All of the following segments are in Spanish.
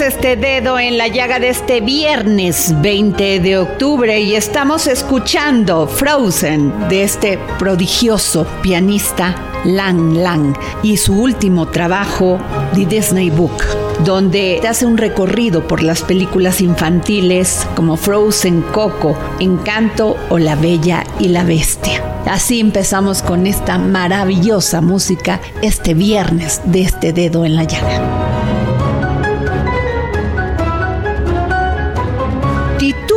Este dedo en la llaga de este viernes 20 de octubre y estamos escuchando Frozen de este prodigioso pianista Lang Lang y su último trabajo, The Disney Book donde hace un recorrido por las películas infantiles como Frozen, Coco, Encanto o La Bella y la Bestia. Así empezamos con esta maravillosa música este viernes de este dedo en la llaga.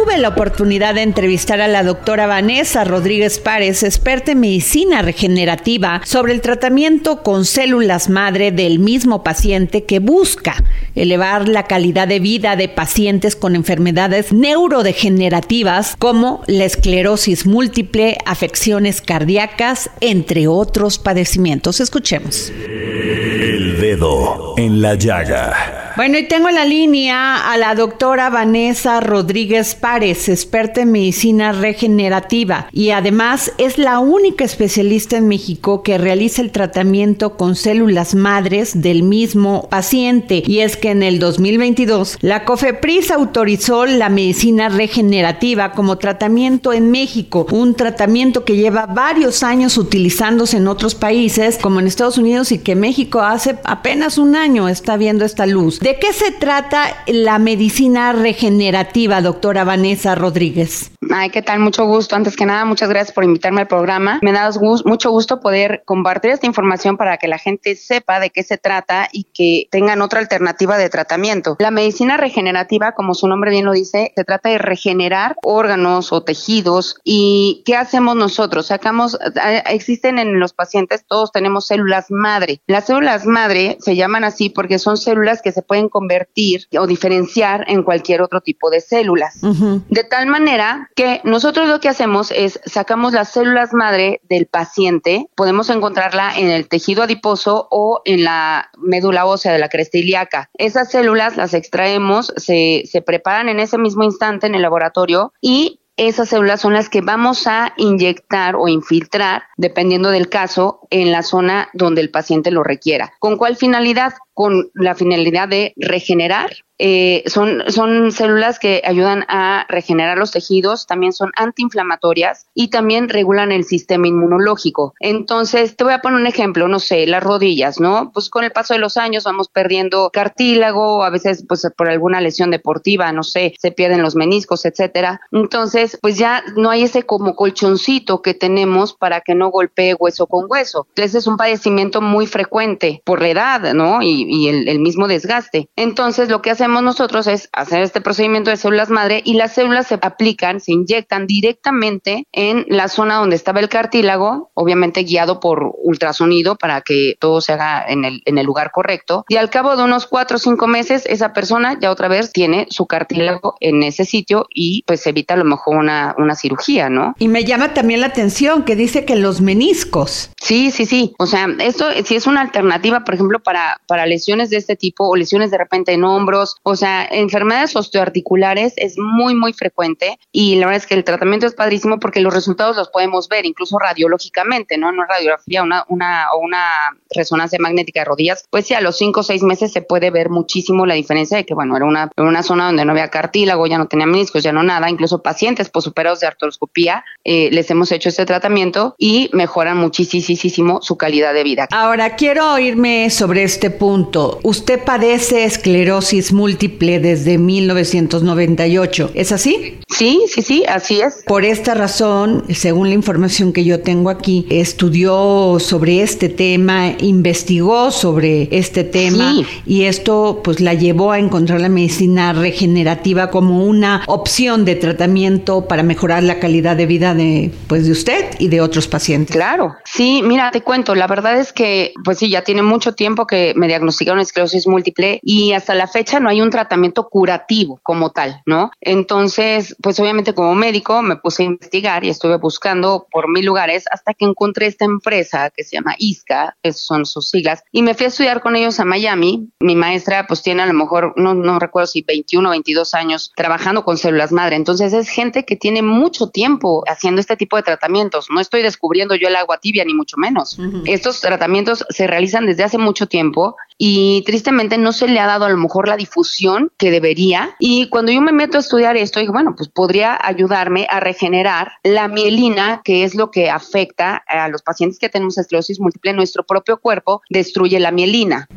Tuve la oportunidad de entrevistar a la doctora Vanessa Rodríguez Párez, experta en medicina regenerativa, sobre el tratamiento con células madre del mismo paciente que busca elevar la calidad de vida de pacientes con enfermedades neurodegenerativas como la esclerosis múltiple, afecciones cardíacas, entre otros padecimientos. Escuchemos. El dedo en la llaga. Bueno, y tengo en la línea a la doctora Vanessa Rodríguez Párez, experta en medicina regenerativa y además es la única especialista en México que realiza el tratamiento con células madres del mismo paciente. Y es que en el 2022 la COFEPRIS autorizó la medicina regenerativa como tratamiento en México, un tratamiento que lleva varios años utilizándose en otros países como en Estados Unidos y que México hace apenas un año está viendo esta luz. ¿De qué se trata la medicina regenerativa, doctora Vanessa Rodríguez? Ay, ¿qué tal? Mucho gusto. Antes que nada, muchas gracias por invitarme al programa. Me da mucho gusto poder compartir esta información para que la gente sepa de qué se trata y que tengan otra alternativa de tratamiento. La medicina regenerativa, como su nombre bien lo dice, se trata de regenerar órganos o tejidos. ¿Y qué hacemos nosotros? Sacamos, existen en los pacientes, todos tenemos células madre. Las células madre se llaman así porque son células que se pueden convertir o diferenciar en cualquier otro tipo de células. De tal manera que nosotros lo que hacemos es sacamos las células madre del paciente, podemos encontrarla en el tejido adiposo o en la médula ósea de la cresta ilíaca. Esas células las extraemos, se, se preparan en ese mismo instante en el laboratorio y esas células son las que vamos a inyectar o infiltrar, dependiendo del caso, en la zona donde el paciente lo requiera. ¿Con cuál finalidad? Con la finalidad de regenerar. Eh, son, son células que ayudan a regenerar los tejidos, también son antiinflamatorias y también regulan el sistema inmunológico. Entonces, te voy a poner un ejemplo, no sé, las rodillas, ¿no? Pues con el paso de los años vamos perdiendo cartílago, a veces pues por alguna lesión deportiva, no sé, se pierden los meniscos, etcétera. Entonces, pues ya no hay ese como colchoncito que tenemos para que no golpee hueso con hueso. Entonces es un padecimiento muy frecuente por la edad, ¿no? Y, y el, el mismo desgaste. Entonces, lo que hacemos nosotros es hacer este procedimiento de células madre y las células se aplican, se inyectan directamente en la zona donde estaba el cartílago, obviamente guiado por ultrasonido para que todo se haga en el, en el lugar correcto. Y al cabo de unos cuatro o cinco meses, esa persona ya otra vez tiene su cartílago en ese sitio y pues evita a lo mejor una, una cirugía, ¿no? Y me llama también la atención que dice que los meniscos. Sí, sí, sí. O sea, esto sí es una alternativa, por ejemplo, para, para lesiones de este tipo o lesiones de repente en hombros. O sea, enfermedades osteoarticulares es muy, muy frecuente y la verdad es que el tratamiento es padrísimo porque los resultados los podemos ver incluso radiológicamente, ¿no? No radiografía, una, una, o una resonancia magnética de rodillas. Pues sí, a los cinco o seis meses se puede ver muchísimo la diferencia de que, bueno, era una, una zona donde no había cartílago, ya no tenía meniscos, ya no nada. Incluso pacientes posuperados de artroscopía eh, les hemos hecho este tratamiento y mejoran muchísimo su calidad de vida. Ahora, quiero oírme sobre este punto. Usted padece esclerosis múltiple desde 1998, ¿es así? Sí, sí, sí, así es. Por esta razón, según la información que yo tengo aquí, estudió sobre este tema, investigó sobre este tema y esto pues la llevó a encontrar la medicina regenerativa como una opción de tratamiento para mejorar la calidad de vida de pues de usted y de otros pacientes. Claro. Sí, mira, te cuento, la verdad es que pues sí, ya tiene mucho tiempo que me diagnosticaron esclerosis múltiple y hasta la fecha no hay un tratamiento curativo como tal, ¿no? Entonces, pues obviamente como médico me puse a investigar y estuve buscando por mil lugares hasta que encontré esta empresa que se llama ISCA, que son sus siglas, y me fui a estudiar con ellos a Miami. Mi maestra pues tiene a lo mejor, no, no recuerdo si 21 o 22 años trabajando con células madre. Entonces es gente que tiene mucho tiempo haciendo este tipo de tratamientos. No estoy descubriendo yo el agua tibia ni mucho menos. Estos tratamientos se realizan desde hace mucho tiempo y tristemente no se le ha dado a lo mejor la difusión que debería. Y cuando yo me meto a estudiar esto, dije, bueno, pues podría ayudarme a regenerar la mielina, que es lo que afecta a los pacientes que tenemos esclerosis múltiple. Nuestro propio cuerpo destruye la mielina.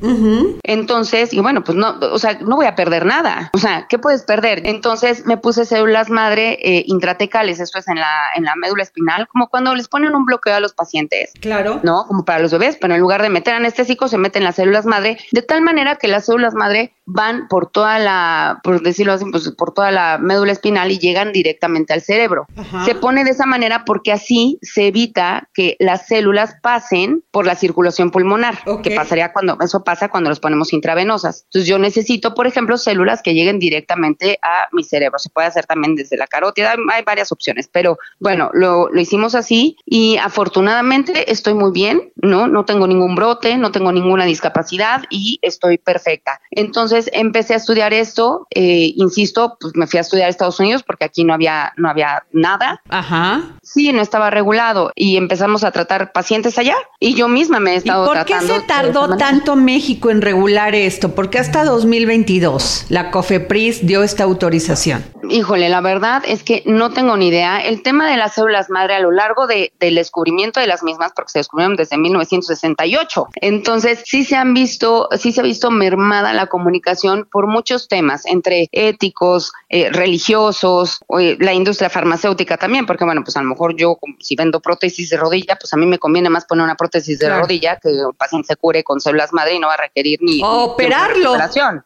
Entonces, y bueno, pues no, o sea, no voy a perder nada. O sea, ¿qué puedes perder? Entonces me puse células madre eh, intratecales, esto es en la, en la médula espinal, como cuando les ponen un bloqueo a los pacientes. Claro. ¿No? Como para los bebés, pero en lugar de meter anestésicos, se meten las células madre de tal manera que las células madre van por toda la, por decirlo así, pues por toda la médula espinal y llegan directamente al cerebro. Se pone de esa manera porque así se evita que las células pasen por la circulación pulmonar, que pasaría cuando, eso pasa cuando los ponemos intravenosas. Entonces yo necesito, por ejemplo, células que lleguen directamente a mi cerebro. Se puede hacer también desde la carótida, hay varias opciones, pero bueno, lo, lo hicimos así y afortunadamente estoy muy bien, ¿no? No tengo ningún brote, no tengo ninguna discapacidad y estoy perfecta. Entonces empecé a estudiar esto, eh, insisto, pues me fui a estudiar a Estados Unidos porque aquí no había, no había nada. Ajá. Sí, no estaba regulado y empezamos a tratar pacientes allá y yo misma me he estado ¿Y por qué se tardó tanto México en regular esto? Porque hasta 2022 la COFEPRIS dio esta autorización. Híjole, la verdad es que no tengo ni idea. El tema de las células madre a lo largo de, del descubrimiento de las mismas, porque se descubrieron desde 1968. Entonces, sí se han visto, sí se ha visto mermada la comunicación por muchos temas, entre éticos, eh, religiosos, eh, la industria farmacéutica también, porque bueno, pues a lo mejor yo si vendo prótesis de rodilla, pues a mí me conviene más poner una prótesis de rodilla que el paciente se cure con células madre y no va a requerir ni, operarlo.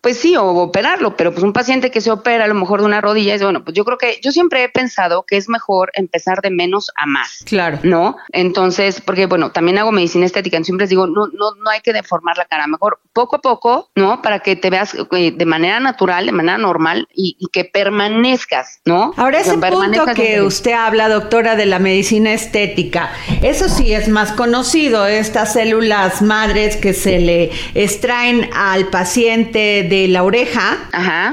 Pues sí, o operarlo, pero pues un paciente que se opera a lo mejor de una rodilla es bueno, pues yo creo que yo siempre he pensado que es mejor empezar de menos a más. Claro. ¿No? Entonces, porque bueno, también hago medicina estética, siempre les digo, no, no, no hay que deformar la cara, mejor poco a poco, ¿no? Para que te veas eh, de manera natural, de manera normal y, que permanezcas, ¿no? Ahora, ese punto que usted habla, doctora, de la medicina estética, eso sí es más conocido, estas células madres que se le extraen al paciente de la oreja,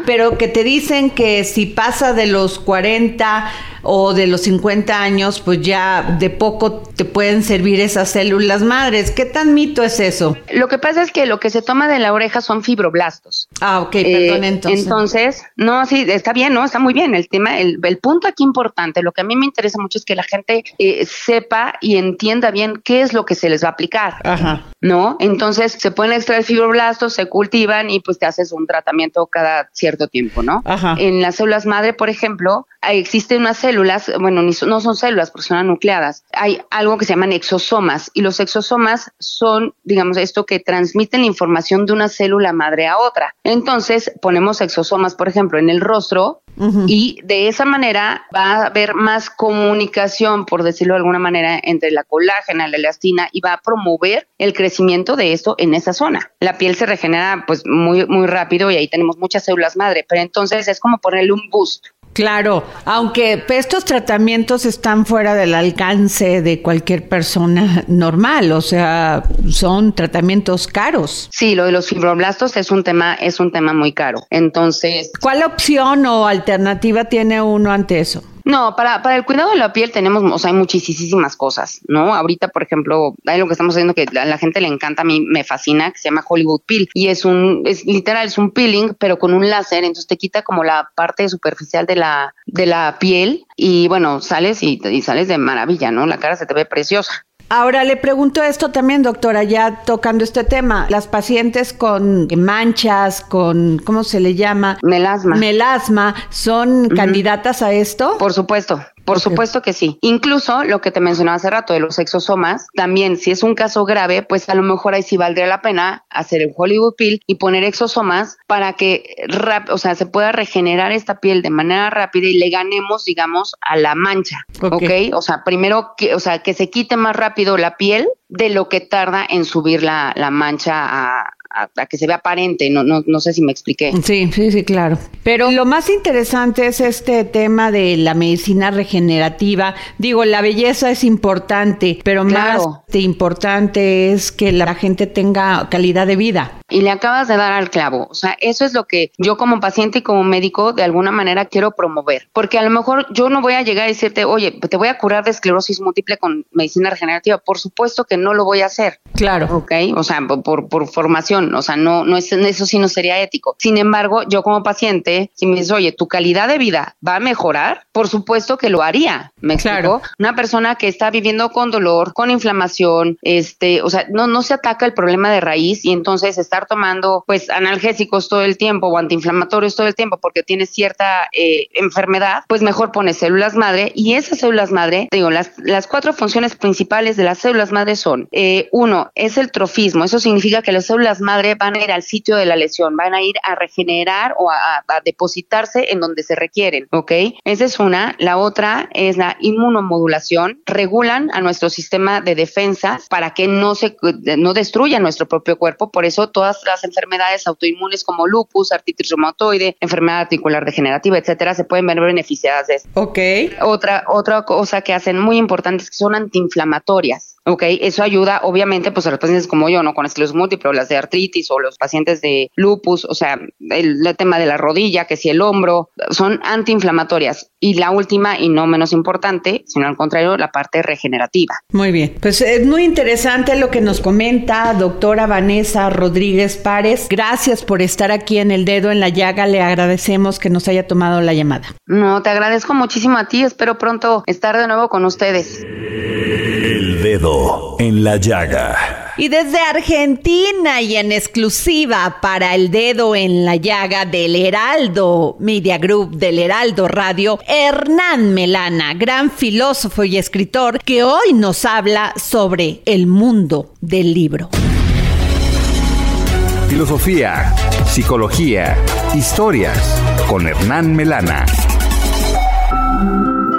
pero que te dicen que si pasa de los 40 o de los 50 años, pues ya de poco te pueden servir esas células madres. ¿Qué tan mito es eso? Lo que pasa es que lo que se toma de la oreja son fibroblastos. Ah, ok, perdón, eh, entonces. Entonces, no, sí, está bien, ¿no? Está muy bien. El tema, el, el punto aquí importante, lo que a mí me interesa mucho es que la gente eh, sepa y entienda bien qué es lo que se les va a aplicar. Ajá. ¿No? Entonces, se pueden extraer fibroblastos, se cultivan y pues te haces un tratamiento cada cierto tiempo, ¿no? Ajá. En las células madre, por ejemplo, existe una célula células, bueno, no son células porque son anucleadas, hay algo que se llaman exosomas y los exosomas son, digamos, esto que transmiten la información de una célula madre a otra. Entonces, ponemos exosomas, por ejemplo, en el rostro y de esa manera va a haber más comunicación, por decirlo de alguna manera, entre la colágena, la elastina y va a promover el crecimiento de esto en esa zona. La piel se regenera pues muy, muy rápido y ahí tenemos muchas células madre, pero entonces es como ponerle un boost. Claro, aunque estos tratamientos están fuera del alcance de cualquier persona normal, o sea, son tratamientos caros. Sí, lo de los fibroblastos es un tema es un tema muy caro. Entonces, ¿cuál opción o alternativa tiene uno ante eso? No, para, para el cuidado de la piel tenemos, o sea, hay muchísimas cosas, ¿no? Ahorita, por ejemplo, hay lo que estamos haciendo que a la gente le encanta, a mí me fascina, que se llama Hollywood Peel. Y es un, es literal, es un peeling, pero con un láser, entonces te quita como la parte superficial de la, de la piel y bueno, sales y, y sales de maravilla, ¿no? La cara se te ve preciosa. Ahora le pregunto esto también, doctora, ya tocando este tema. Las pacientes con manchas, con, ¿cómo se le llama? Melasma. Melasma, ¿son candidatas a esto? Por supuesto. Por supuesto que sí. Incluso lo que te mencionaba hace rato de los exosomas, también si es un caso grave, pues a lo mejor ahí sí valdría la pena hacer el Hollywood Peel y poner exosomas para que o sea, se pueda regenerar esta piel de manera rápida y le ganemos, digamos, a la mancha. ¿Ok? O sea, primero que, o sea, que se quite más rápido la piel de lo que tarda en subir la, la mancha a, a, que se vea aparente, no, no, no sé si me expliqué. Sí, sí, sí, claro. Pero lo más interesante es este tema de la medicina regenerativa. Digo, la belleza es importante, pero más importante es que la gente tenga calidad de vida y le acabas de dar al clavo. O sea, eso es lo que yo como paciente y como médico de alguna manera quiero promover. Porque a lo mejor yo no voy a llegar a decirte, oye, te voy a curar de esclerosis múltiple con medicina regenerativa. Por supuesto que no lo voy a hacer. Claro. Ok. O sea, por, por formación. O sea, no, no es, eso sí no sería ético. Sin embargo, yo como paciente, si me dices, oye, tu calidad de vida va a mejorar, por supuesto que lo haría. ¿Me explico? Una persona que está viviendo con dolor, con inflamación, este, o sea, no, no se ataca el problema de raíz y entonces estar tomando pues analgésicos todo el tiempo o antiinflamatorios todo el tiempo porque tiene cierta eh, enfermedad, pues mejor pones células madre y esas células madre, digo, las, las cuatro funciones principales de las células madre son, eh, uno, es el trofismo, eso significa que las células madre van a ir al sitio de la lesión, van a ir a regenerar o a, a depositarse en donde se requieren, ¿ok? Esa es una. La otra es la inmunomodulación, regulan a nuestro sistema de defensa para que no se no destruya nuestro propio cuerpo, por eso todas las enfermedades autoinmunes como lupus, artritis reumatoide, enfermedad articular degenerativa, etcétera, se pueden ver beneficiadas de esto. Ok. Otra, otra cosa que hacen muy importante es que son antiinflamatorias. Ok, eso ayuda obviamente pues a los pacientes como yo, ¿no? Con esclerosis múltiple, las de artritis o los pacientes de lupus, o sea, el, el, tema de la rodilla, que si el hombro, son antiinflamatorias. Y la última y no menos importante, sino al contrario, la parte regenerativa. Muy bien, pues es muy interesante lo que nos comenta doctora Vanessa Rodríguez Párez. Gracias por estar aquí en El Dedo en la Llaga, le agradecemos que nos haya tomado la llamada. No, te agradezco muchísimo a ti, espero pronto estar de nuevo con ustedes. Dedo en la Llaga. Y desde Argentina y en exclusiva para el dedo en la llaga del Heraldo Media Group del Heraldo Radio, Hernán Melana, gran filósofo y escritor que hoy nos habla sobre el mundo del libro. Filosofía, psicología, historias con Hernán Melana.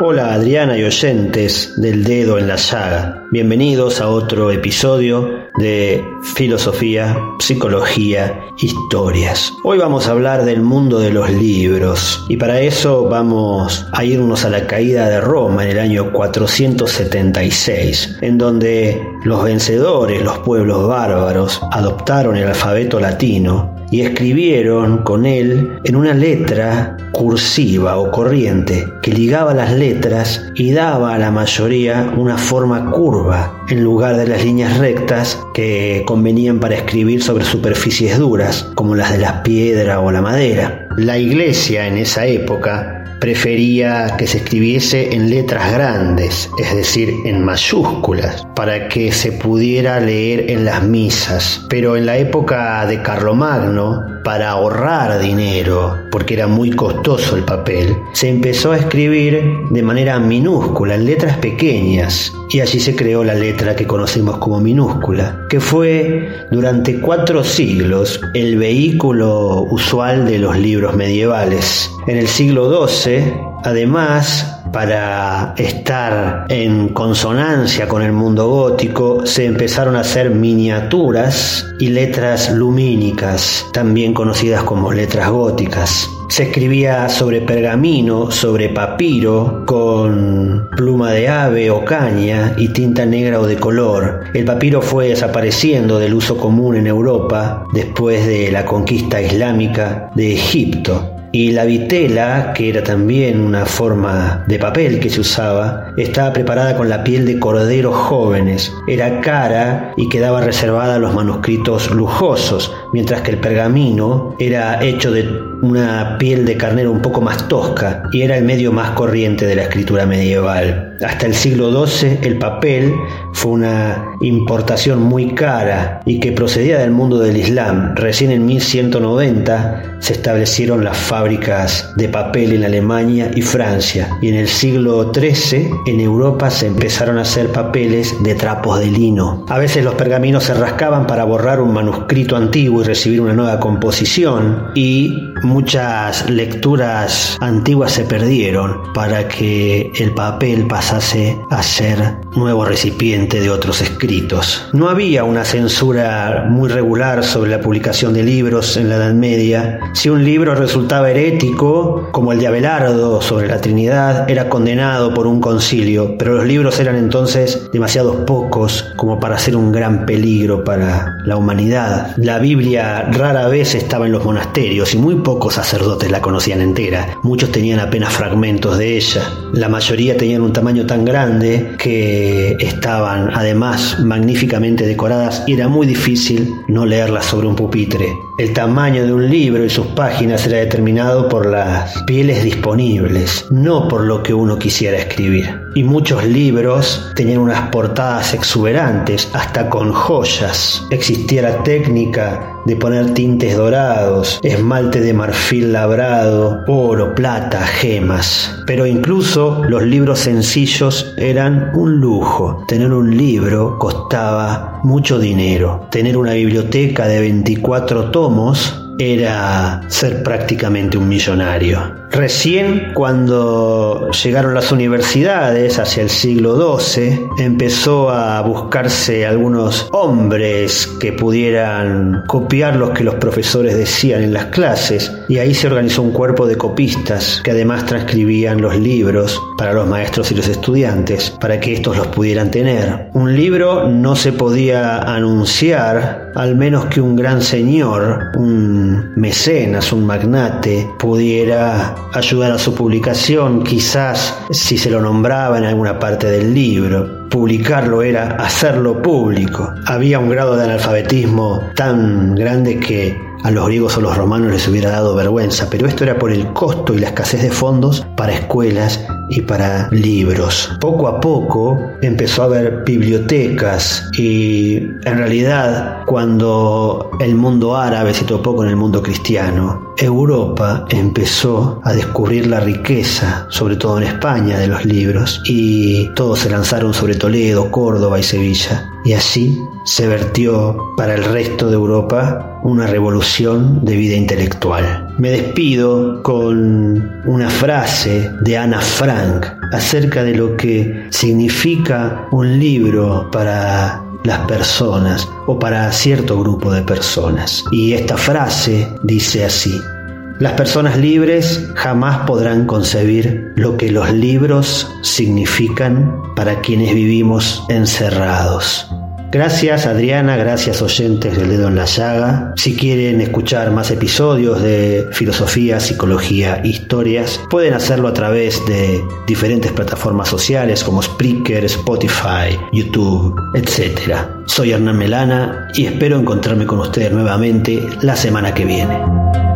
Hola Adriana y oyentes del dedo en la llaga. Bienvenidos a otro episodio de Filosofía, Psicología, Historias. Hoy vamos a hablar del mundo de los libros y para eso vamos a irnos a la caída de Roma en el año 476, en donde los vencedores, los pueblos bárbaros, adoptaron el alfabeto latino y escribieron con él en una letra cursiva o corriente que ligaba las letras y daba a la mayoría una forma curva en lugar de las líneas rectas que convenían para escribir sobre superficies duras como las de la piedra o la madera. La iglesia en esa época prefería que se escribiese en letras grandes, es decir, en mayúsculas, para que se pudiera leer en las misas. Pero en la época de Carlomagno, para ahorrar dinero, porque era muy costoso el papel, se empezó a escribir de manera minúscula, en letras pequeñas, y allí se creó la letra que conocemos como minúscula, que fue durante cuatro siglos el vehículo usual de los libros medievales. En el siglo XII, además, para estar en consonancia con el mundo gótico, se empezaron a hacer miniaturas y letras lumínicas, también conocidas como letras góticas. Se escribía sobre pergamino, sobre papiro, con pluma de ave o caña y tinta negra o de color. El papiro fue desapareciendo del uso común en Europa después de la conquista islámica de Egipto. Y la vitela, que era también una forma de papel que se usaba, estaba preparada con la piel de corderos jóvenes. Era cara y quedaba reservada a los manuscritos lujosos, mientras que el pergamino era hecho de una piel de carnero un poco más tosca y era el medio más corriente de la escritura medieval. Hasta el siglo XII el papel fue una importación muy cara y que procedía del mundo del Islam. Recién en 1190 se establecieron las fábricas de papel en Alemania y Francia y en el siglo XIII en Europa se empezaron a hacer papeles de trapos de lino. A veces los pergaminos se rascaban para borrar un manuscrito antiguo recibir una nueva composición y muchas lecturas antiguas se perdieron para que el papel pasase a ser nuevo recipiente de otros escritos. No había una censura muy regular sobre la publicación de libros en la Edad Media. Si un libro resultaba herético, como el de Abelardo sobre la Trinidad, era condenado por un concilio, pero los libros eran entonces demasiados pocos como para ser un gran peligro para la humanidad. La Biblia rara vez estaba en los monasterios y muy pocos sacerdotes la conocían entera, muchos tenían apenas fragmentos de ella. La mayoría tenían un tamaño tan grande que estaban además magníficamente decoradas y era muy difícil no leerlas sobre un pupitre. El tamaño de un libro y sus páginas era determinado por las pieles disponibles, no por lo que uno quisiera escribir. Y muchos libros tenían unas portadas exuberantes, hasta con joyas. Existía la técnica de poner tintes dorados, esmalte de marfil labrado, oro, plata, gemas. Pero incluso los libros sencillos eran un lujo. Tener un libro costaba mucho dinero. Tener una biblioteca de 24 tomos era ser prácticamente un millonario. Recién cuando llegaron las universidades hacia el siglo XII, empezó a buscarse algunos hombres que pudieran copiar lo que los profesores decían en las clases y ahí se organizó un cuerpo de copistas que además transcribían los libros para los maestros y los estudiantes para que estos los pudieran tener. Un libro no se podía anunciar al menos que un gran señor, un mecenas, un magnate, pudiera ayudar a su publicación, quizás si se lo nombraba en alguna parte del libro. Publicarlo era hacerlo público. Había un grado de analfabetismo tan grande que a los griegos o los romanos les hubiera dado vergüenza, pero esto era por el costo y la escasez de fondos para escuelas y para libros. Poco a poco empezó a haber bibliotecas y en realidad cuando el mundo árabe se topó con el mundo cristiano, Europa empezó a descubrir la riqueza, sobre todo en España, de los libros y todos se lanzaron sobre Toledo, Córdoba y Sevilla. Y así se vertió para el resto de Europa una revolución de vida intelectual. Me despido con una frase de Ana Frank acerca de lo que significa un libro para las personas o para cierto grupo de personas. Y esta frase dice así, las personas libres jamás podrán concebir lo que los libros significan para quienes vivimos encerrados. Gracias Adriana, gracias oyentes del dedo en la llaga. Si quieren escuchar más episodios de filosofía, psicología, historias, pueden hacerlo a través de diferentes plataformas sociales como Spreaker, Spotify, YouTube, etc. Soy Hernán Melana y espero encontrarme con ustedes nuevamente la semana que viene.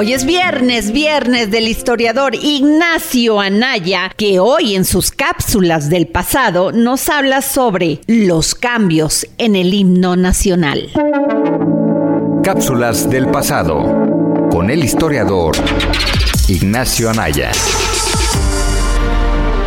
Hoy es viernes, viernes del historiador Ignacio Anaya, que hoy en sus cápsulas del pasado nos habla sobre los cambios en el himno nacional. Cápsulas del pasado con el historiador Ignacio Anaya.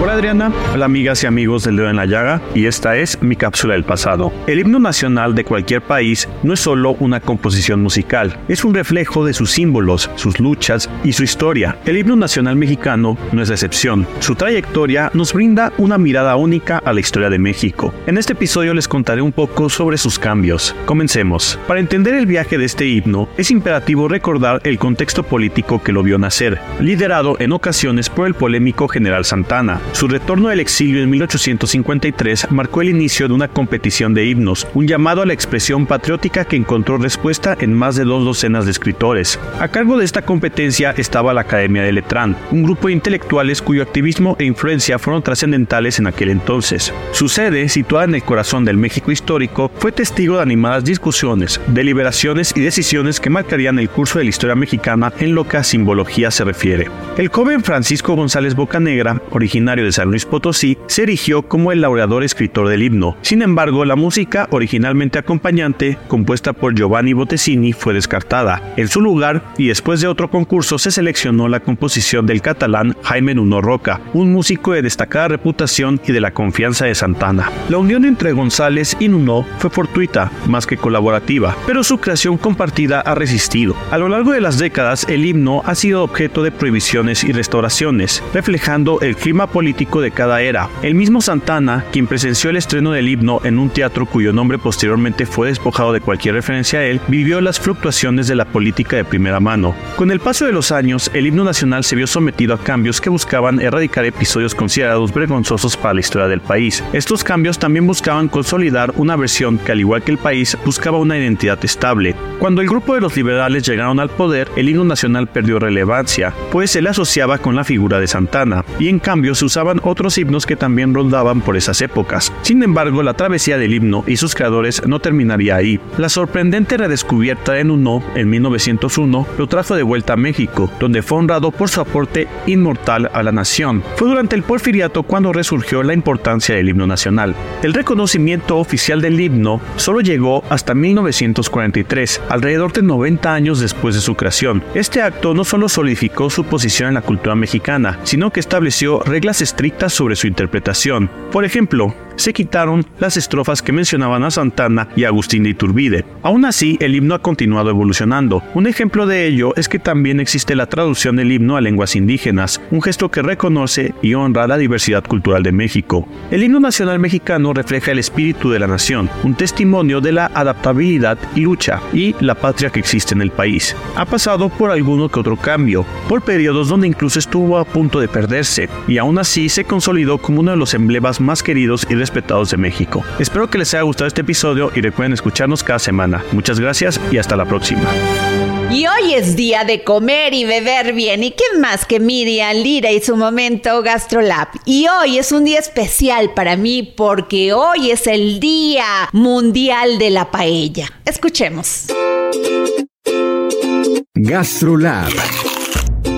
Hola Adriana, hola amigas y amigos del Dedo en la Llaga y esta es mi cápsula del pasado. El himno nacional de cualquier país no es solo una composición musical, es un reflejo de sus símbolos, sus luchas y su historia. El himno nacional mexicano no es la excepción. Su trayectoria nos brinda una mirada única a la historia de México. En este episodio les contaré un poco sobre sus cambios. Comencemos. Para entender el viaje de este himno, es imperativo recordar el contexto político que lo vio nacer, liderado en ocasiones por el polémico general Santana, su retorno del exilio en 1853 marcó el inicio de una competición de himnos, un llamado a la expresión patriótica que encontró respuesta en más de dos docenas de escritores. A cargo de esta competencia estaba la Academia de Letrán, un grupo de intelectuales cuyo activismo e influencia fueron trascendentales en aquel entonces. Su sede, situada en el corazón del México histórico, fue testigo de animadas discusiones, deliberaciones y decisiones que marcarían el curso de la historia mexicana en lo que a simbología se refiere. El joven Francisco González Bocanegra, originario de San Luis Potosí, se erigió como el laureador escritor del himno. Sin embargo, la música originalmente acompañante, compuesta por Giovanni Bottesini, fue descartada. En su lugar, y después de otro concurso, se seleccionó la composición del catalán Jaime Nuno Roca, un músico de destacada reputación y de la confianza de Santana. La unión entre González y Nuno fue fortuita, más que colaborativa, pero su creación compartida ha resistido. A lo largo de las décadas, el himno ha sido objeto de prohibiciones y restauraciones, reflejando el clima político de cada era. El mismo Santana, quien presenció el estreno del himno en un teatro cuyo nombre posteriormente fue despojado de cualquier referencia a él, vivió las fluctuaciones de la política de primera mano. Con el paso de los años, el himno nacional se vio sometido a cambios que buscaban erradicar episodios considerados vergonzosos para la historia del país. Estos cambios también buscaban consolidar una versión que, al igual que el país, buscaba una identidad estable. Cuando el grupo de los liberales llegaron al poder, el himno nacional perdió relevancia, pues se le asociaba con la figura de Santana, y en cambio se usaban otros himnos que también rondaban por esas épocas. Sin embargo, la travesía del himno y sus creadores no terminaría ahí. La sorprendente redescubierta en Uno en 1901 lo trajo de vuelta a México, donde fue honrado por su aporte inmortal a la nación. Fue durante el porfiriato cuando resurgió la importancia del himno nacional. El reconocimiento oficial del himno solo llegó hasta 1943, alrededor de 90 años después de su creación. Este acto no solo solidificó su posición en la cultura mexicana, sino que estableció reglas estrictas sobre su interpretación. Por ejemplo, se quitaron las estrofas que mencionaban a Santana y Agustín de Iturbide. Aún así, el himno ha continuado evolucionando. Un ejemplo de ello es que también existe la traducción del himno a lenguas indígenas, un gesto que reconoce y honra la diversidad cultural de México. El himno nacional mexicano refleja el espíritu de la nación, un testimonio de la adaptabilidad y lucha y la patria que existe en el país. Ha pasado por alguno que otro cambio, por periodos donde incluso estuvo a punto de perderse, y aún así se consolidó como uno de los emblemas más queridos y respetados de México. Espero que les haya gustado este episodio y recuerden escucharnos cada semana. Muchas gracias y hasta la próxima. Y hoy es día de comer y beber bien. ¿Y qué más que Miriam Lira y su momento GastroLab? Y hoy es un día especial para mí porque hoy es el Día Mundial de la Paella. Escuchemos. GastroLab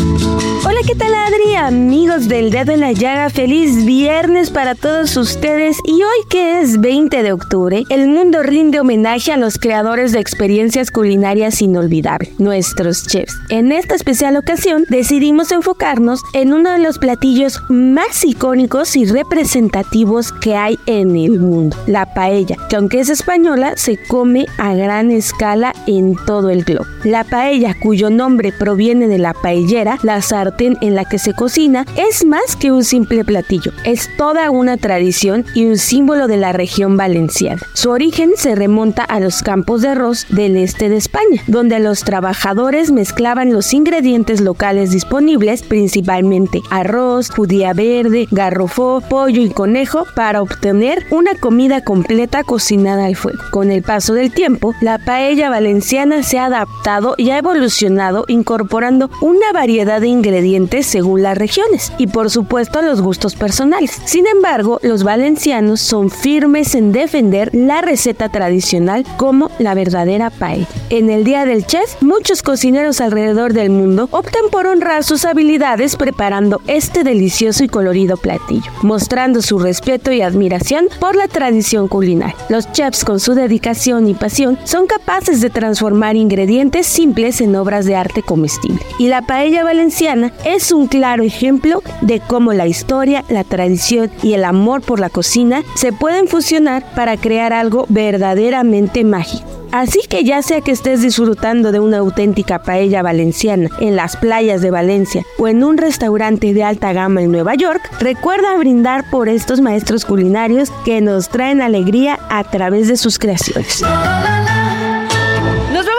Hola, ¿qué tal Adri? Amigos del dedo en la llaga, feliz viernes para todos ustedes. Y hoy que es 20 de octubre, el mundo rinde homenaje a los creadores de experiencias culinarias inolvidables, nuestros chefs. En esta especial ocasión decidimos enfocarnos en uno de los platillos más icónicos y representativos que hay en el mundo, la paella, que aunque es española, se come a gran escala en todo el globo. La paella, cuyo nombre proviene de la paellera, la sartén en la que se cocina, es más que un simple platillo. Es toda una tradición y un símbolo de la región valenciana. Su origen se remonta a los campos de arroz del este de España, donde los trabajadores mezclaban los ingredientes locales disponibles, principalmente arroz, judía verde, garrofó, pollo y conejo, para obtener una comida completa cocinada al fuego. Con el paso del tiempo, la paella valenciana se ha adaptado y ha evolucionado incorporando una variedad variedad de ingredientes según las regiones y por supuesto los gustos personales. Sin embargo, los valencianos son firmes en defender la receta tradicional como la verdadera paella. En el Día del Chef, muchos cocineros alrededor del mundo optan por honrar sus habilidades preparando este delicioso y colorido platillo, mostrando su respeto y admiración por la tradición culinaria. Los chefs con su dedicación y pasión son capaces de transformar ingredientes simples en obras de arte comestible. Y la paella valenciana es un claro ejemplo de cómo la historia, la tradición y el amor por la cocina se pueden fusionar para crear algo verdaderamente mágico. Así que ya sea que estés disfrutando de una auténtica paella valenciana en las playas de Valencia o en un restaurante de alta gama en Nueva York, recuerda brindar por estos maestros culinarios que nos traen alegría a través de sus creaciones.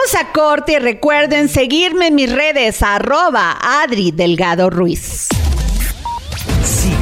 Nos vemos a corte y recuerden seguirme en mis redes arroba Adri Delgado Ruiz.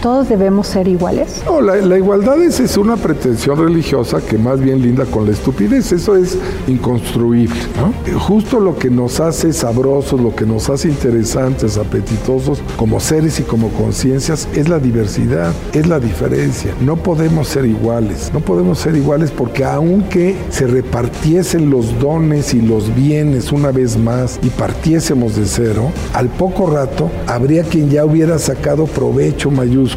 todos debemos ser iguales? No, la, igualdad es, es, una pretensión religiosa que más bien linda con la estupidez. Eso es inconstruible. Justo lo que nos hace sabrosos, lo que nos hace interesantes, apetitosos como seres y como conciencias es la diversidad, es la diferencia. No podemos ser iguales. No podemos ser iguales porque aunque se repartiesen los dones y los bienes una vez más y partiésemos de cero, al poco rato habría quien ya hubiera sacado provecho mayúsculo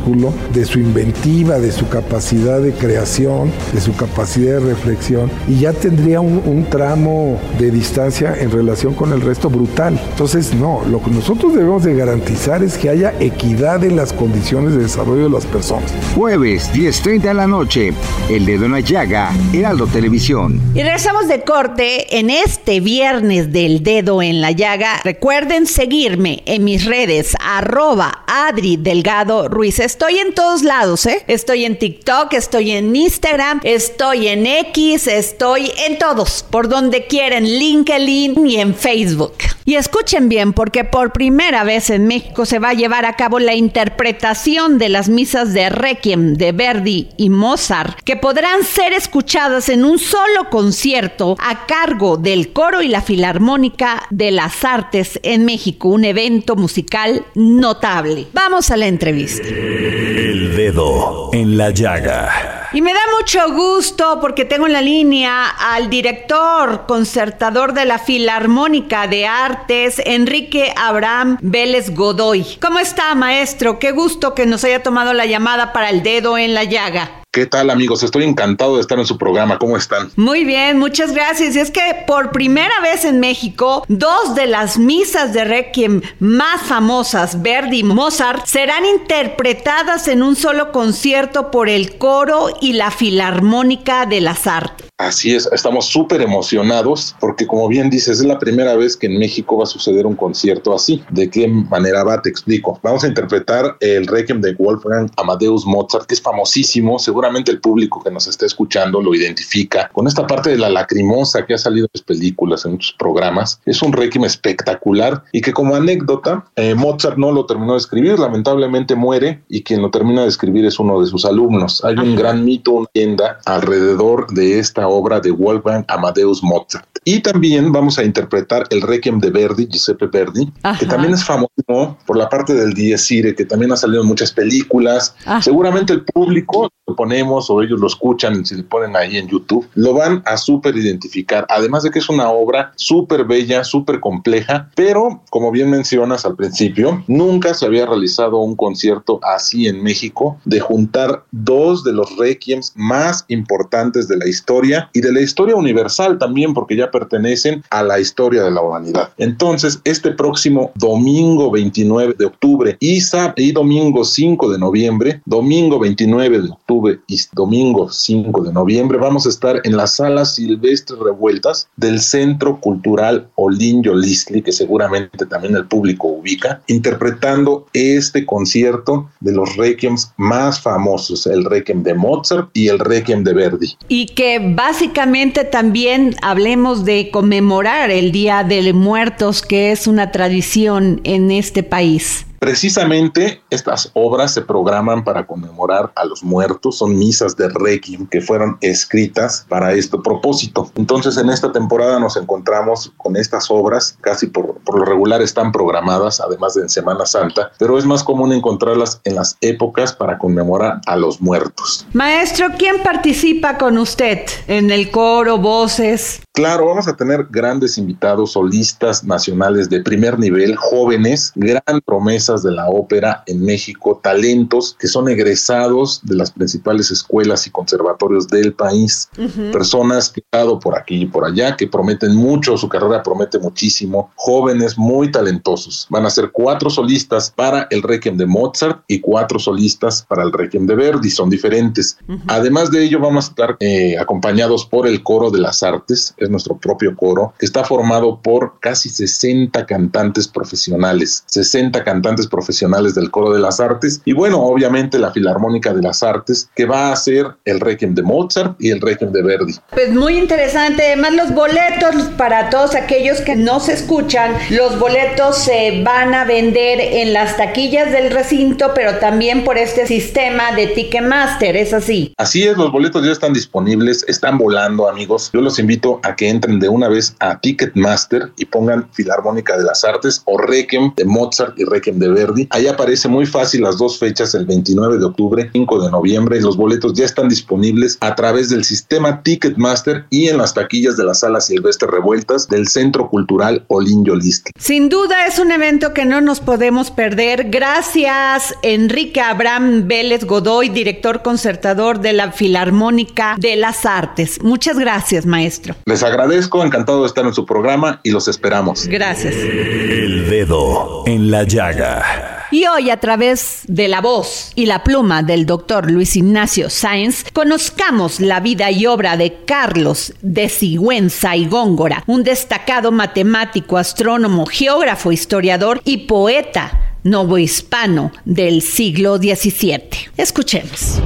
de su inventiva, de su capacidad de creación, de su capacidad de reflexión, y ya tendría un, tramo de distancia en relación con el resto brutal. Entonces, no, lo que nosotros debemos de garantizar es que haya equidad en las condiciones de desarrollo de las personas. Jueves, 10.30 de la noche, El Dedo en la Llaga, Heraldo Televisión. Y regresamos de corte en este viernes del Dedo en la Llaga. Recuerden seguirme en mis redes, arroba Adri Delgado Ruiz Estoy en todos lados, ¿eh? Estoy en TikTok, estoy en Instagram, estoy en X, estoy en todos, por donde quieren, LinkedIn y en Facebook. Y escuchen bien, porque por primera vez en México se va a llevar a cabo la interpretación de las misas de Requiem de Verdi y Mozart, que podrán ser escuchadas en un solo concierto a cargo del coro y la Filarmónica de las Artes en México, un evento musical notable. Vamos a la entrevista. El dedo en la llaga. Y me da mucho gusto porque tengo en la línea al director concertador de la Filarmónica de Artes, Enrique Abraham Vélez Godoy. ¿Cómo está, maestro? Qué gusto que nos haya tomado la llamada para el dedo en la llaga. ¿Qué tal amigos? Estoy encantado de estar en su programa. ¿Cómo están? Muy bien, muchas gracias. Y es que por primera vez en México, dos de las misas de Requiem más famosas, Verdi y Mozart, serán interpretadas en un solo concierto por el coro y la Filarmónica de las Artes. Así es, estamos súper emocionados porque como bien dices, es la primera vez que en México va a suceder un concierto así. ¿De qué manera va? Te explico. Vamos a interpretar el Requiem de Wolfgang Amadeus Mozart, que es famosísimo. Seguramente el público que nos está escuchando lo identifica con esta parte de la lacrimosa que ha salido en las películas, en muchos programas. Es un Requiem espectacular y que como anécdota, eh, Mozart no lo terminó de escribir, lamentablemente muere y quien lo termina de escribir es uno de sus alumnos. Hay un gran mito, una leyenda alrededor de esta obra de Wolfgang Amadeus Mozart. Y también vamos a interpretar el Requiem de Verdi, Giuseppe Verdi, que también es famoso por la parte del Dies Irae, que también ha salido en muchas películas. Seguramente el público lo o ellos lo escuchan, si le ponen ahí en YouTube, lo van a súper identificar. Además de que es una obra súper bella, súper compleja, pero como bien mencionas al principio, nunca se había realizado un concierto así en México de juntar dos de los requiems más importantes de la historia y de la historia universal también, porque ya pertenecen a la historia de la humanidad. Entonces, este próximo domingo 29 de octubre y, y domingo 5 de noviembre, domingo 29 de octubre y domingo 5 de noviembre, vamos a estar en las salas silvestres revueltas del Centro Cultural Olinjo Listli, que seguramente también el público ubica, interpretando este concierto de los requiems más famosos, el requiem de Mozart y el requiem de Verdi. Y que básicamente también hablemos de conmemorar el Día de Muertos, que es una tradición en este país. Precisamente estas obras se programan para conmemorar a los muertos, son misas de requiem que fueron escritas para este propósito. Entonces en esta temporada nos encontramos con estas obras, casi por, por lo regular están programadas, además de en Semana Santa, pero es más común encontrarlas en las épocas para conmemorar a los muertos. Maestro, ¿quién participa con usted en el coro, voces? Claro, vamos a tener grandes invitados, solistas nacionales de primer nivel, jóvenes, gran promesa de la ópera en México, talentos que son egresados de las principales escuelas y conservatorios del país, personas que han estado por aquí y por allá, que prometen mucho, su carrera promete muchísimo, jóvenes muy talentosos. Van a ser cuatro solistas para el Requiem de Mozart y cuatro solistas para el Requiem de Verdi, son diferentes. Además de ello, vamos a estar eh, acompañados por el Coro de las Artes, es nuestro propio coro, que está formado por casi 60 cantantes profesionales, 60 cantantes profesionales del Coro de las Artes y bueno, obviamente la Filarmónica de las Artes que va a hacer el Requiem de Mozart y el Requiem de Verdi. Pues muy interesante, además los boletos para todos aquellos que no se escuchan, los boletos se van a vender en las taquillas del recinto, pero también por este sistema de Ticketmaster, ¿es así? Así es, los boletos ya están disponibles, están volando amigos. Yo los invito a que entren de una vez a Ticketmaster y pongan Filarmónica de las Artes o Requiem de Mozart y Requiem de Verdi. Ahí aparece muy fácil las dos fechas, el 29 de octubre, 5 de noviembre, y los boletos ya están disponibles a través del sistema Ticketmaster y en las taquillas de la Sala Silvestre Revueltas del Centro Cultural Olinjo List. Sin duda es un evento que no nos podemos perder. Gracias, Enrique Abraham Vélez Godoy, director concertador de la Filarmónica de las Artes. Muchas gracias, maestro. Les agradezco, encantado de estar en su programa y los esperamos. Gracias. El dedo en la llaga. Y hoy a través de la voz y la pluma del doctor Luis Ignacio Sáenz, conozcamos la vida y obra de Carlos de Sigüenza y Góngora, un destacado matemático, astrónomo, geógrafo, historiador y poeta novohispano del siglo XVII. Escuchemos.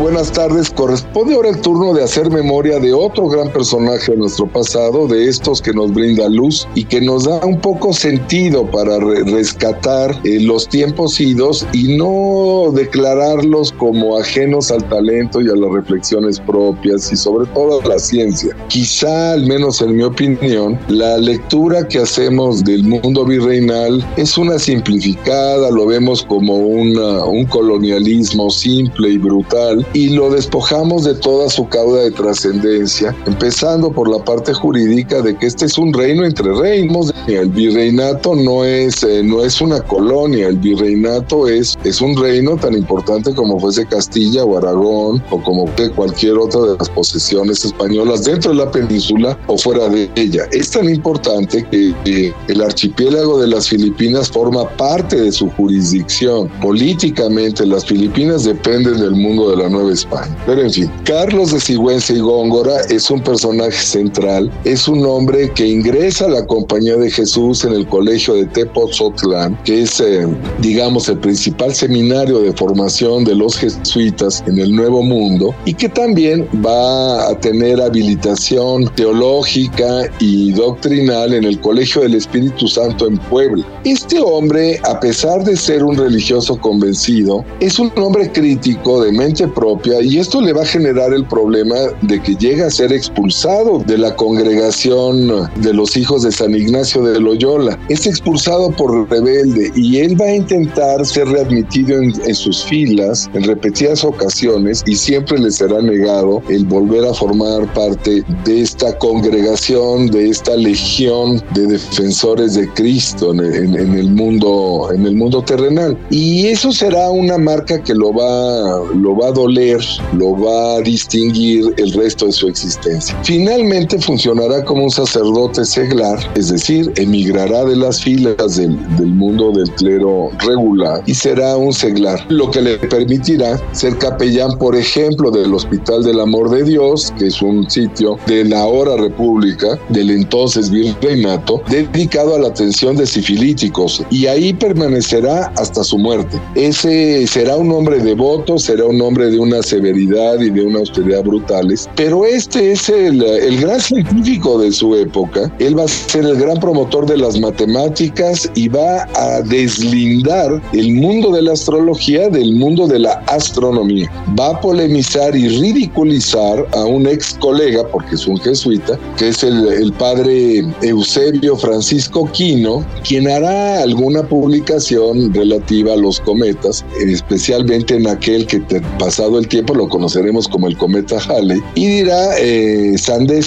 Buenas tardes. Corresponde ahora el turno de hacer memoria de otro gran personaje de nuestro pasado, de estos que nos brinda luz y que nos da un poco sentido para rescatar eh, los tiempos idos y no declararlos como ajenos al talento y a las reflexiones propias y sobre todo a la ciencia. Quizá, al menos en mi opinión, la lectura que hacemos del mundo virreinal es una simplificada, lo vemos como un colonialismo simple y brutal y lo despojamos de toda su cauda de trascendencia, empezando por la parte jurídica de que este es un reino entre reinos. El virreinato no es, eh, no es una colonia, el virreinato es, es un reino tan importante como fuese Castilla o Aragón o como cualquier otra de las posesiones españolas dentro de la península o fuera de ella. Es tan importante que, que el archipiélago de las Filipinas forma parte de su jurisdicción. Políticamente las Filipinas dependen del mundo de la Nueva España. Pero en fin, Carlos de Sigüenza y Góngora es un personaje central, es un hombre que ingresa a la compañía de Jesús en el colegio de Tepozotlán, que es, eh, digamos, el principal seminario de formación de los jesuitas en el Nuevo Mundo y que también va a tener habilitación teológica y doctrinal en el Colegio del Espíritu Santo en Puebla. Este hombre, a pesar de ser un religioso convencido, es un hombre crítico de mente propia y esto le va a generar el problema de que llega a ser expulsado de la congregación de los hijos de San Ignacio de Loyola. Es expulsado por rebelde y él va a intentar ser readmitido en, en sus filas en repetidas ocasiones y siempre le será negado el volver a formar parte de esta congregación, de esta legión de defensores de Cristo en, en el mundo, en el mundo terrenal. Y eso será una marca que lo va, lo va a doler, lo va a distinguir el resto de su existencia. Finalmente funcionará como un sacerdote seglar, es decir, emigrará de las filas del, del mundo del clero regular y será un seglar, lo que le permitirá ser capellán, por ejemplo, del Hospital del Amor de Dios, que es un sitio de la ahora República, del entonces virreinato, dedicado a la atención de sifilíticos, y ahí permanecerá hasta su muerte. Ese será un hombre devoto, será un hombre de una severidad y de una austeridad brutales, pero este es el, el gran científico de su época. Él va a ser el gran promotor de las matemáticas y va a deslindar el mundo de la astrología del mundo de la astronomía. Va a polemizar y ridiculizar a un ex colega, porque es un jesuita, que es el, el padre Eusebio Francisco Quino, quien hará alguna publicación relativa a los cometas, especialmente en aquel que pasado el tiempo lo conoceremos como el cometa Halley, y dirá eh,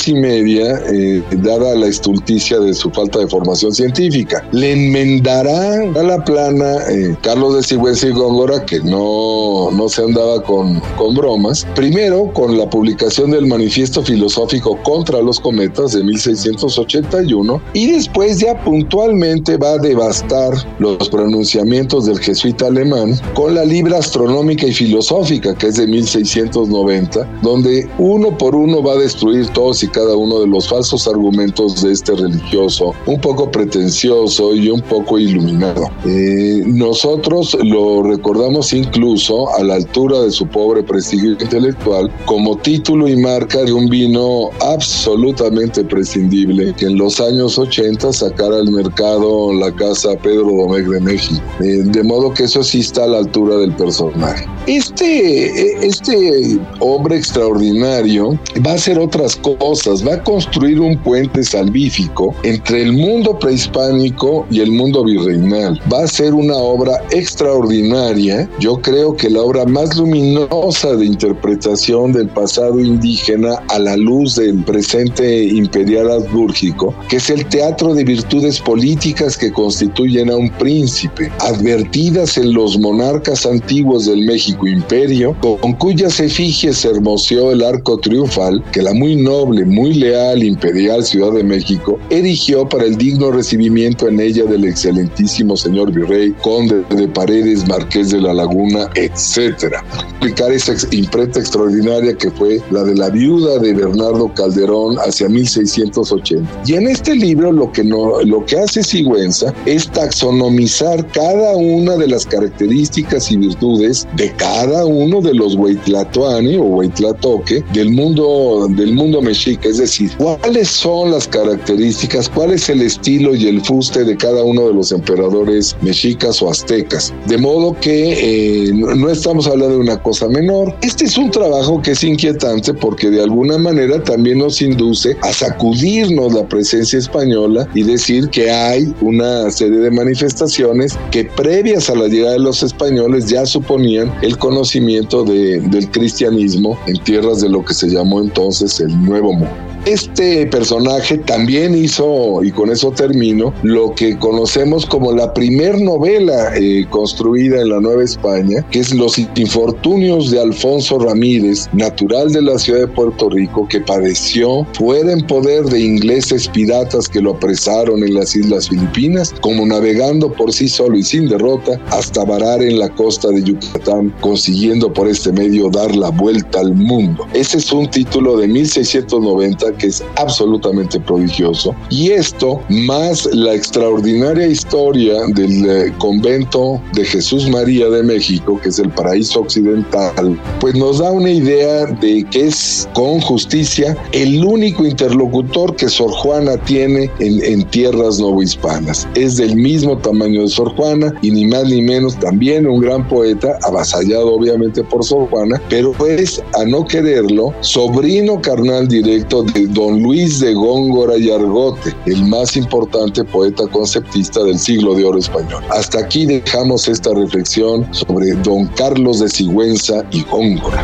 y media, eh, dada la estulticia de su falta de formación científica. Le enmendará a la plana eh, Carlos de Sigüenza y Góngora, que no, no se andaba con, con bromas, primero con la publicación del Manifiesto Filosófico contra los Cometas de 1681 y después ya puntualmente va a devastar los pronunciamientos del jesuita alemán con la Libra Astronómica y Filosófica que es de 1690 donde uno por uno va a destruir todos y cada uno de los falsos argumentos de este religioso un poco pretencioso y un poco iluminado. Eh, nosotros lo recordamos incluso a la altura de su pobre prestigio intelectual como título y marca de un vino absolutamente prescindible que en los años 80 sacara al mercado la casa Pedro Domecq de México. Eh, de modo que eso sí está a la altura del personaje. Este, este hombre extraordinario va a hacer otras cosas, va a construir un puente salvífico entre el mundo prehispánico y el mundo virreinal. Va a ser una obra extraordinaria, yo creo que la obra más luminosa de interpretación del pasado indígena a la luz del presente imperial habsbúrgico, que es el teatro de virtudes políticas que constituyen a un príncipe, advertidas en los monarcas antiguos del México Imperio, con cuyas efigies se hermoseó el arco triunfal que la muy noble, muy leal imperial Ciudad de México erigió para el digno recibimiento en ella del excelentísimo señor virrey, conde de Paredes, marqués de la Laguna, etc. Explicar esa imprenta extraordinaria que fue la de la viuda de Bernardo Calderón hacia 1680. Y en este libro lo que, no, lo que hace Sigüenza es taxonomizar cada una de las características y virtudes de cada uno de los Huaytlatoani o Huaytlatoque del mundo, del mundo mexica, es decir, cuáles son las características, cuál es el estilo y el fuste de cada uno de los emperadores mexicas o aztecas. De modo que eh, no estamos hablando de una cosa menor. Este es un trabajo que es inquietante porque de alguna manera también nos induce a sacudirnos la presencia española y decir que hay una serie de manifestaciones que previas a la llegada de los españoles ya suponían el conocimiento de, del cristianismo en tierras de lo que se llamó entonces el Nuevo Mundo. Este personaje también hizo, y con eso termino, lo que conocemos como la primer novela eh, construida en la Nueva España, que es Los infortunios de Alfonso Ramírez, natural de la ciudad de Puerto Rico, que padeció fuera en poder de ingleses piratas que lo apresaron en las Islas Filipinas, como navegando por sí solo y sin derrota hasta varar en la costa de Yucatán, consiguiendo por este medio dar la vuelta al mundo. Ese es un título de 1690 que es absolutamente prodigioso. Y esto, más la extraordinaria historia del eh, convento de Jesús María de México, que es el paraíso occidental, pues nos da una idea de que es con justicia el único interlocutor que Sor Juana tiene en, en tierras novohispanas. Es del mismo tamaño de Sor Juana y ni más ni menos también un gran poeta, avasallado obviamente por Sor Juana, pero es, a no quererlo, sobrino carnal directo de don Luis de Góngora y Argote, el más importante poeta conceptista del siglo de oro español. Hasta aquí dejamos esta reflexión sobre don Carlos de Sigüenza y Góngora.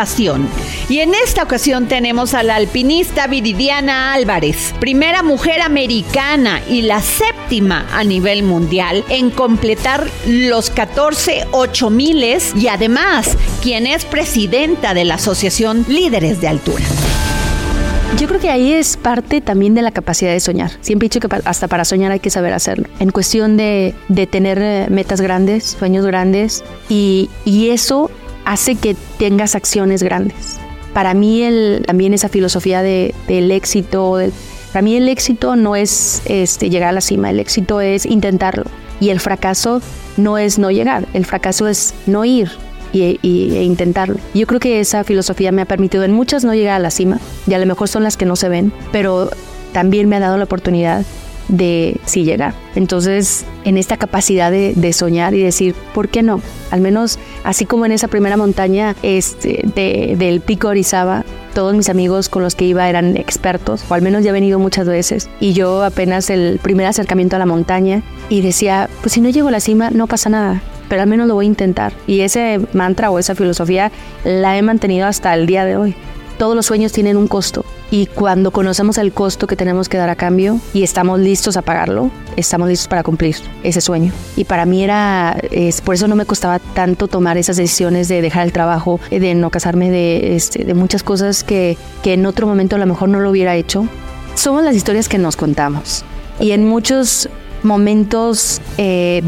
pasión. Y en esta ocasión tenemos a la alpinista Viridiana Álvarez, primera mujer americana y la séptima a nivel mundial en completar los 14 8000 y además quien es presidenta de la Asociación Líderes de Altura. Yo creo que ahí es parte también de la capacidad de soñar. Siempre he dicho que hasta para soñar hay que saber hacerlo. En cuestión de, de tener eh, metas grandes, sueños grandes, y, y eso hace que tengas acciones grandes. Para mí el, también esa filosofía de, del éxito, para mí el éxito no es este, llegar a la cima, el éxito es intentarlo. Y el fracaso no es no llegar, el fracaso es no ir y, y, e intentarlo. Yo creo que esa filosofía me ha permitido en muchas no llegar a la cima, y a lo mejor son las que no se ven, pero también me ha dado la oportunidad de sí llegar. Entonces, en esta capacidad de, soñar y decir, ¿por qué no? Al menos, así como en esa primera montaña este, de, del Pico Orizaba, todos mis amigos con los que iba eran expertos, o al menos ya he venido muchas veces, y yo apenas el primer acercamiento a la montaña, y decía, pues si no llego a la cima, no pasa nada, pero al menos lo voy a intentar. Y ese mantra o esa filosofía la he mantenido hasta el día de hoy. Todos los sueños tienen un costo y cuando conocemos el costo que tenemos que dar a cambio y estamos listos a pagarlo, estamos listos para cumplir ese sueño. Y para mí era, es, por eso no me costaba tanto tomar esas decisiones de dejar el trabajo, de no casarme, de, este, muchas cosas que, que en otro momento a lo mejor no lo hubiera hecho. Somos las historias que nos contamos. Y en muchos momentos eh,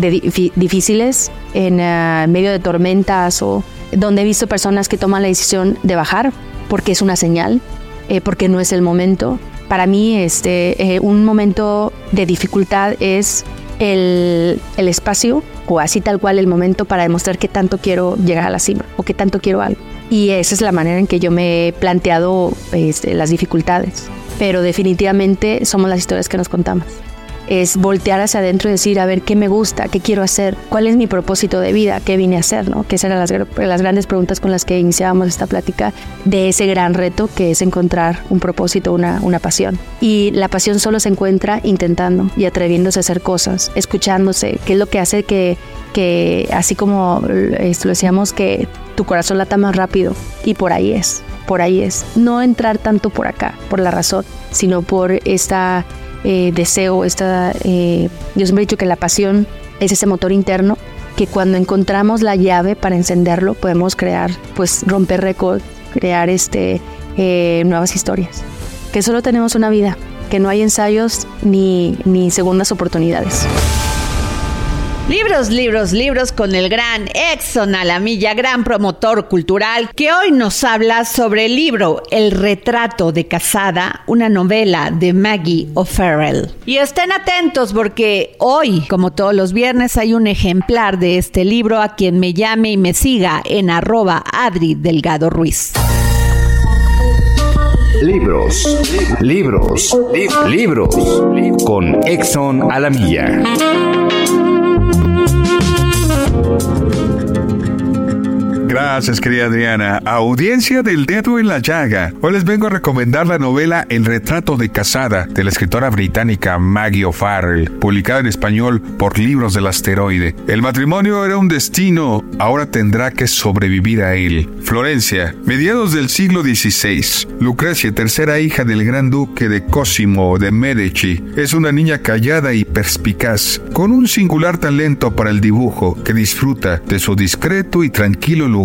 difíciles, en uh, medio de tormentas o donde he visto personas que toman la decisión de bajar porque es una señal, eh, porque no es el momento. Para mí, este, eh, un momento de dificultad es el, el, espacio o así tal cual el momento para demostrar que tanto quiero llegar a la cima o que tanto quiero algo. Y esa es la manera en que yo me he planteado este, las dificultades. Pero definitivamente somos las historias que nos contamos es voltear hacia adentro y decir, a ver, ¿qué me gusta? ¿Qué quiero hacer? ¿Cuál es mi propósito de vida? ¿Qué vine a hacer? ¿no? Que esas eran las, las grandes preguntas con las que iniciábamos esta plática de ese gran reto que es encontrar un propósito, una, una pasión. Y la pasión solo se encuentra intentando y atreviéndose a hacer cosas, escuchándose, que es lo que hace que, que así como lo decíamos, que tu corazón lata más rápido. Y por ahí es, por ahí es. No entrar tanto por acá, por la razón, sino por esta eh, deseo, esta, eh, yo siempre he dicho que la pasión es ese motor interno que cuando encontramos la llave para encenderlo podemos crear, pues romper récord, crear este, eh, nuevas historias. Que solo tenemos una vida, que no hay ensayos ni, ni segundas oportunidades. Libros, libros, libros con el gran Exxon Alamilla, gran promotor cultural, que hoy nos habla sobre el libro El retrato de casada, una novela de Maggie O'Farrell. Y estén atentos porque hoy, como todos los viernes, hay un ejemplar de este libro a quien me llame y me siga en arroba Adri Delgado Ruiz. Libros, libros, libros. Con Exxon a Gracias, querida Adriana. Audiencia del dedo en la llaga. Hoy les vengo a recomendar la novela El retrato de casada de la escritora británica Maggie O'Farrell, publicada en español por Libros del Asteroide. El matrimonio era un destino, ahora tendrá que sobrevivir a él. Florencia, mediados del siglo XVI. Lucrecia, tercera hija del gran duque de Cosimo de Medici, es una niña callada y perspicaz, con un singular talento para el dibujo que disfruta de su discreto y tranquilo lugar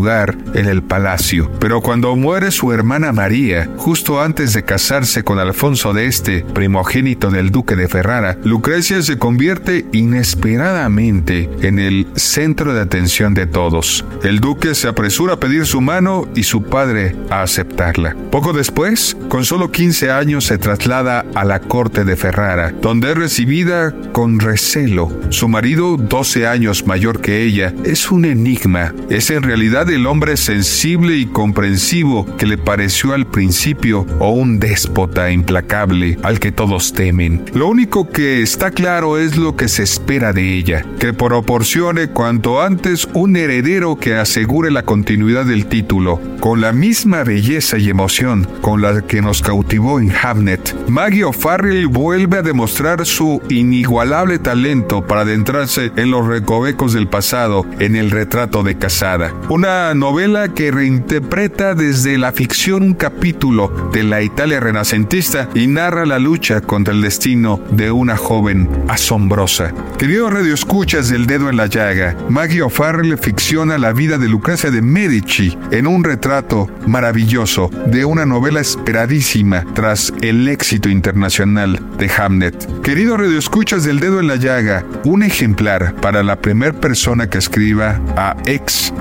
en el palacio. Pero cuando muere su hermana María, justo antes de casarse con Alfonso de Este, primogénito del duque de Ferrara, Lucrecia se convierte inesperadamente en el centro de atención de todos. El duque se apresura a pedir su mano y su padre a aceptarla. Poco después, con solo 15 años, se traslada a la corte de Ferrara, donde es recibida con recelo. Su marido, 12 años mayor que ella, es un enigma. Es en realidad el hombre sensible y comprensivo que le pareció al principio o un déspota implacable al que todos temen. Lo único que está claro es lo que se espera de ella, que proporcione cuanto antes un heredero que asegure la continuidad del título, con la misma belleza y emoción con la que nos cautivó en Hamnet. Maggie O'Farrell vuelve a demostrar su inigualable talento para adentrarse en los recovecos del pasado en el retrato de casada. Una novela que reinterpreta desde la ficción un capítulo de la Italia renacentista y narra la lucha contra el destino de una joven asombrosa. Queridos radioescuchas del dedo en la llaga, Maggie O'Farrell ficciona la vida de Lucrecia de Medici en un retrato maravilloso de una novela esperadísima tras el éxito internacional de Hamnet. Queridos radioescuchas del dedo en la llaga, un ejemplar para la primera persona que escriba a ex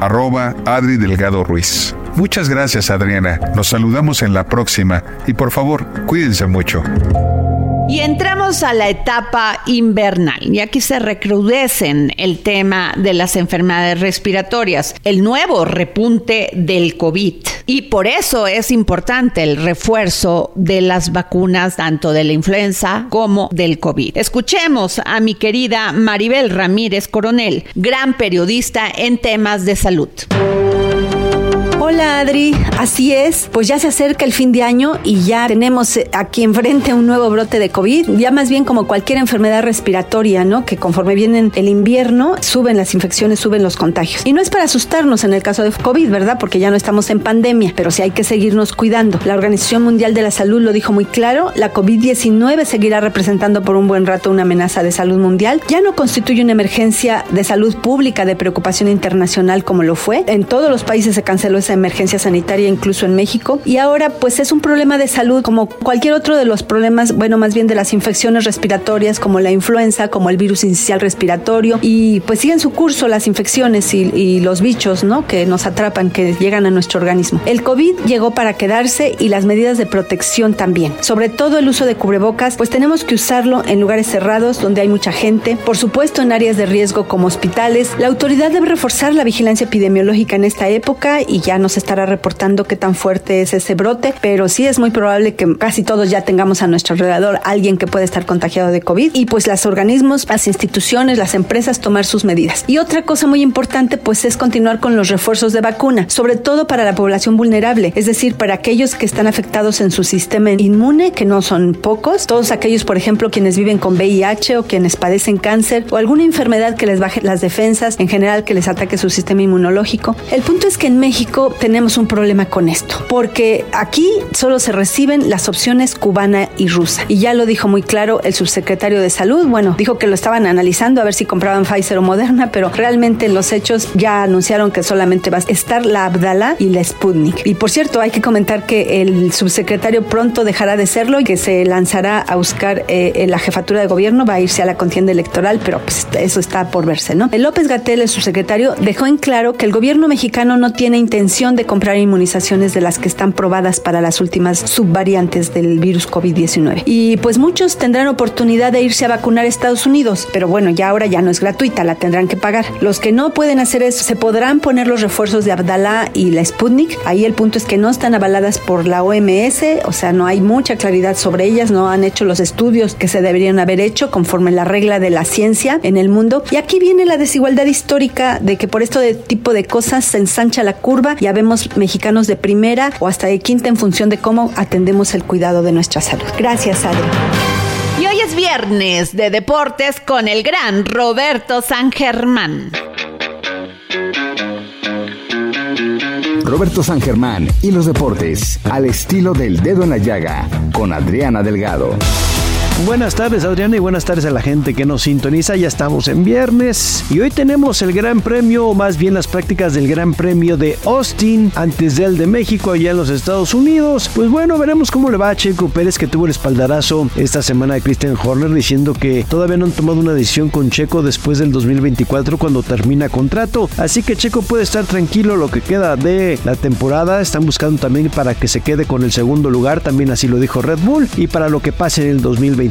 Adri Delgado Ruiz. Muchas gracias Adriana, nos saludamos en la próxima y por favor, cuídense mucho. Y entramos a la etapa invernal y aquí se recrudecen el tema de las enfermedades respiratorias, el nuevo repunte del COVID. Y por eso es importante el refuerzo de las vacunas tanto de la influenza como del COVID. Escuchemos a mi querida Maribel Ramírez Coronel, gran periodista en temas de salud. Hola Adri, así es, pues ya se acerca el fin de año y ya tenemos eh, aquí enfrente un nuevo brote de COVID, ya más bien como cualquier enfermedad respiratoria, ¿no? Que conforme viene el invierno suben las infecciones, suben los contagios. Y no es para asustarnos en el caso de COVID, ¿verdad? Porque ya no estamos en pandemia, pero sí hay que seguirnos cuidando. La Organización Mundial de la Salud lo dijo muy claro, la COVID-19 seguirá representando por un buen rato una amenaza de salud mundial, ya no constituye una emergencia de salud pública de preocupación internacional como lo fue. En todos los países se canceló emergencia sanitaria, incluso en México. Y ahora, pues es un problema de salud como cualquier otro de los problemas, bueno, más bien de las infecciones respiratorias, como la influenza, como el virus inicial respiratorio. Y pues siguen su curso las infecciones y, y los bichos, ¿no? Que nos atrapan, que llegan a nuestro organismo. El COVID llegó para quedarse y las medidas de protección también. Sobre todo el uso de cubrebocas, pues tenemos que usarlo en lugares cerrados donde hay mucha gente. Por supuesto, en áreas de riesgo como hospitales. La autoridad debe reforzar la vigilancia epidemiológica en esta época y ya nos estará reportando qué tan fuerte es ese brote, pero sí es muy probable que casi todos ya tengamos a nuestro alrededor alguien que puede estar contagiado de COVID y pues los organismos, las instituciones, las empresas tomar sus medidas. Y otra cosa muy importante pues es continuar con los refuerzos de vacuna, sobre todo para la población vulnerable, es decir, para aquellos que están afectados en su sistema inmune, que no son pocos, todos aquellos, por ejemplo, quienes viven con VIH o quienes padecen cáncer o alguna enfermedad que les baje las defensas, en general que les ataque su sistema inmunológico. El punto es que en México tenemos un problema con esto, porque aquí solo se reciben las opciones cubana y rusa. Y ya lo dijo muy claro el subsecretario de Salud, bueno, dijo que lo estaban analizando a ver si compraban Pfizer o Moderna, pero realmente en los hechos ya anunciaron que solamente va a estar la Abdala y la Sputnik. Y por cierto, hay que comentar que el subsecretario pronto dejará de serlo y que se lanzará a buscar eh, la jefatura de gobierno, va a irse a la contienda electoral, pero pues eso está por verse, ¿no? El López Gatel, el subsecretario, dejó en claro que el gobierno mexicano no tiene intención de comprar inmunizaciones de las que están probadas para las últimas subvariantes del virus COVID-19. Y pues muchos tendrán oportunidad de irse a vacunar a Estados Unidos, pero bueno, ya ahora ya no es gratuita, la tendrán que pagar. Los que no pueden hacer eso, se podrán poner los refuerzos de Abdalá y la Sputnik. Ahí el punto es que no están avaladas por la OMS, o sea, no hay mucha claridad sobre ellas, no han hecho los estudios que se deberían haber hecho conforme la regla de la ciencia en el mundo. Y aquí viene la desigualdad histórica de que por esto de tipo de cosas se ensancha la curva. Ya vemos mexicanos de primera o hasta de quinta en función de cómo atendemos el cuidado de nuestra salud. Gracias, Adri. Y hoy es viernes de deportes con el gran Roberto San Germán. Roberto San Germán y los deportes al estilo del dedo en la llaga con Adriana Delgado. Buenas tardes Adriana y buenas tardes a la gente que nos sintoniza. Ya estamos en viernes y hoy tenemos el Gran Premio, o más bien las prácticas del Gran Premio de Austin antes del de México allá en los Estados Unidos. Pues bueno, veremos cómo le va a Checo Pérez que tuvo el espaldarazo esta semana de Christian Horner diciendo que todavía no han tomado una decisión con Checo después del 2024 cuando termina contrato. Así que Checo puede estar tranquilo lo que queda de la temporada. Están buscando también para que se quede con el segundo lugar, también así lo dijo Red Bull y para lo que pase en el 2024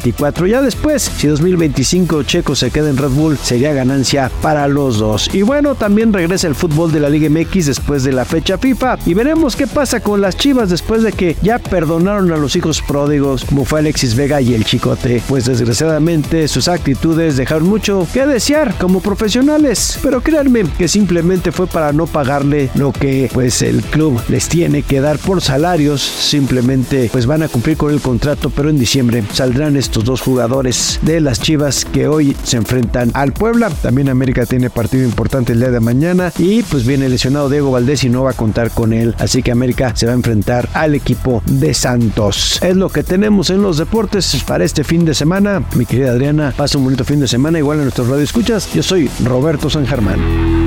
ya después, si 2025 Checo se queda en Red Bull, sería ganancia para los dos. Y bueno, también regresa el fútbol de la Liga MX después de la fecha FIFA. Y veremos qué pasa con las chivas después de que ya perdonaron a los hijos pródigos, como fue Alexis Vega y el Chicote. Pues desgraciadamente sus actitudes dejaron mucho que desear como profesionales. Pero créanme que simplemente fue para no pagarle lo que pues el club les tiene que dar por salarios. Simplemente pues van a cumplir con el contrato, pero en diciembre saldrán estos dos jugadores de las Chivas que hoy se enfrentan al Puebla. También América tiene partido importante el día de mañana y pues viene lesionado Diego Valdés y no va a contar con él. Así que América se va a enfrentar al equipo de Santos. Es lo que tenemos en los deportes para este fin de semana. Mi querida Adriana, pasa un bonito fin de semana igual en nuestros radio escuchas. Yo soy Roberto San Germán.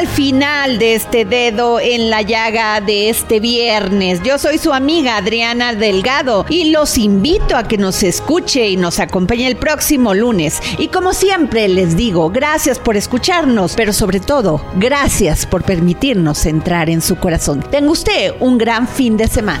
Al final de este dedo en la llaga de este viernes. Yo soy su amiga Adriana Delgado y los invito a que nos escuche y nos acompañe el próximo lunes. Y como siempre les digo, gracias por escucharnos, pero sobre todo, gracias por permitirnos entrar en su corazón. Tenga usted un gran fin de semana.